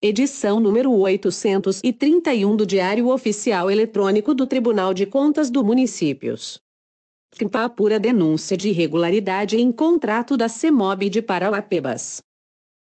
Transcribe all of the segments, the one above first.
edição número 831 do Diário Oficial Eletrônico do Tribunal de Contas do Municípios. CMPA apura denúncia de irregularidade em contrato da CEMOB de Parauapebas.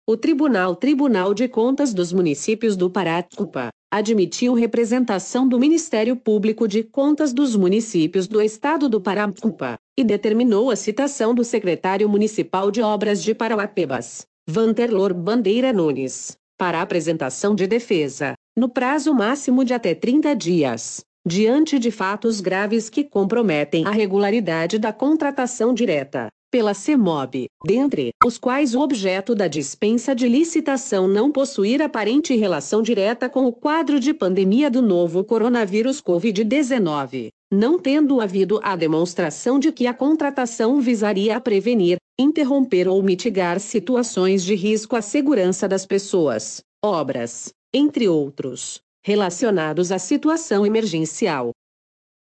O Tribunal Tribunal de Contas dos Municípios do Pará, TCUPA, admitiu representação do Ministério Público de Contas dos Municípios do Estado do Pará, TCUPA, e determinou a citação do secretário municipal de obras de Parauapebas, Vanterlor Bandeira Nunes, para apresentação de defesa, no prazo máximo de até 30 dias, diante de fatos graves que comprometem a regularidade da contratação direta, pela CEMOB, dentre os quais o objeto da dispensa de licitação não possuir aparente relação direta com o quadro de pandemia do novo coronavírus Covid-19, não tendo havido a demonstração de que a contratação visaria a prevenir, interromper ou mitigar situações de risco à segurança das pessoas, obras, entre outros, relacionados à situação emergencial.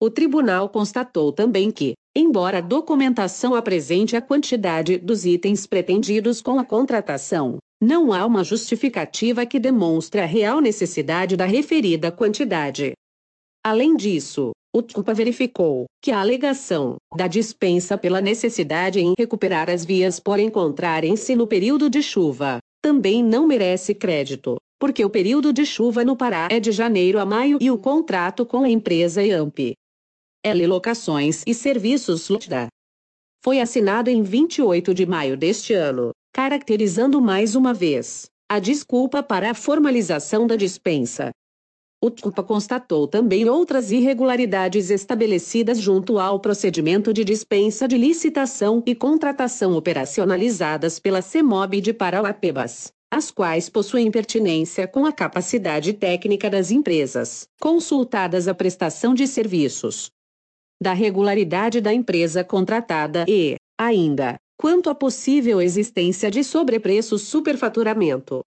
O tribunal constatou também que, embora a documentação apresente a quantidade dos itens pretendidos com a contratação, não há uma justificativa que demonstre a real necessidade da referida quantidade. Além disso, o TCUPA verificou que a alegação da dispensa pela necessidade em recuperar as vias por encontrarem-se no período de chuva também não merece crédito, porque o período de chuva no Pará é de janeiro a maio e o contrato com a empresa EAMP L Locações e Serviços LOTDA. Foi assinado em 28 de maio deste ano, caracterizando mais uma vez a desculpa para a formalização da dispensa. O TCUPA constatou também outras irregularidades estabelecidas junto ao procedimento de dispensa de licitação e contratação operacionalizadas pela CEMOB de Parauapebas, as quais possuem pertinência com a capacidade técnica das empresas consultadas à prestação de serviços, da regularidade da empresa contratada e, ainda, quanto à possível existência de sobrepreço superfaturamento.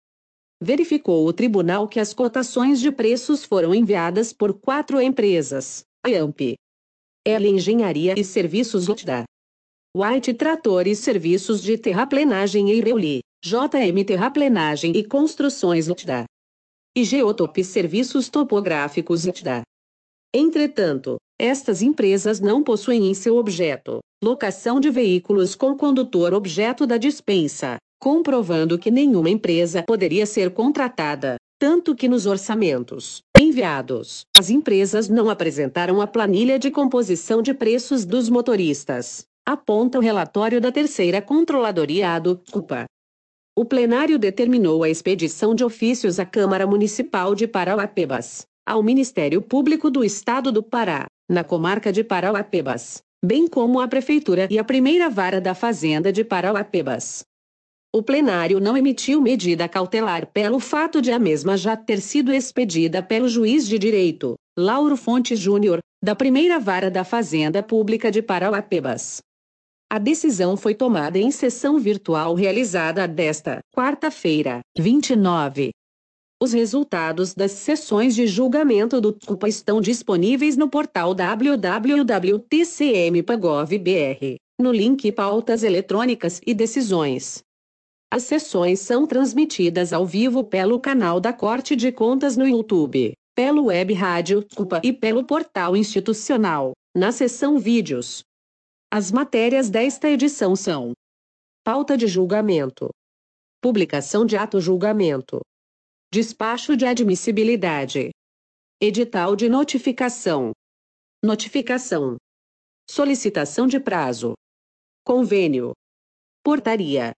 Verificou o tribunal que as cotações de preços foram enviadas por quatro empresas: AMP, L Engenharia e Serviços LTDA, White Trator e Serviços de Terraplenagem e Reuli, JM Terraplenagem e Construções LTDA, e Geotop Serviços Topográficos LTDA. Entretanto, estas empresas não possuem em seu objeto locação de veículos com condutor objeto da dispensa, comprovando que nenhuma empresa poderia ser contratada, tanto que nos orçamentos enviados, as empresas não apresentaram a planilha de composição de preços dos motoristas, aponta o relatório da Terceira Controladoria do CUPA. O plenário determinou a expedição de ofícios à Câmara Municipal de Parauapebas, ao Ministério Público do Estado do Pará, na comarca de Parauapebas, bem como à Prefeitura e à Primeira Vara da Fazenda de Parauapebas. O plenário não emitiu medida cautelar pelo fato de a mesma já ter sido expedida pelo juiz de direito, Lauro Fonte Júnior, da Primeira Vara da Fazenda Pública de Parauapebas. A decisão foi tomada em sessão virtual realizada desta quarta-feira, 29 os resultados das sessões de julgamento do TCUPA estão disponíveis no portal www.tcm.gov.br, no link Pautas Eletrônicas e Decisões. As sessões são transmitidas ao vivo pelo canal da Corte de Contas no YouTube, pelo web rádio TCUPA e pelo portal institucional, na seção Vídeos. As matérias desta edição são: Pauta de julgamento, Publicação de ato julgamento Despacho de admissibilidade. Edital de notificação. Notificação. Solicitação de prazo. Convênio. Portaria.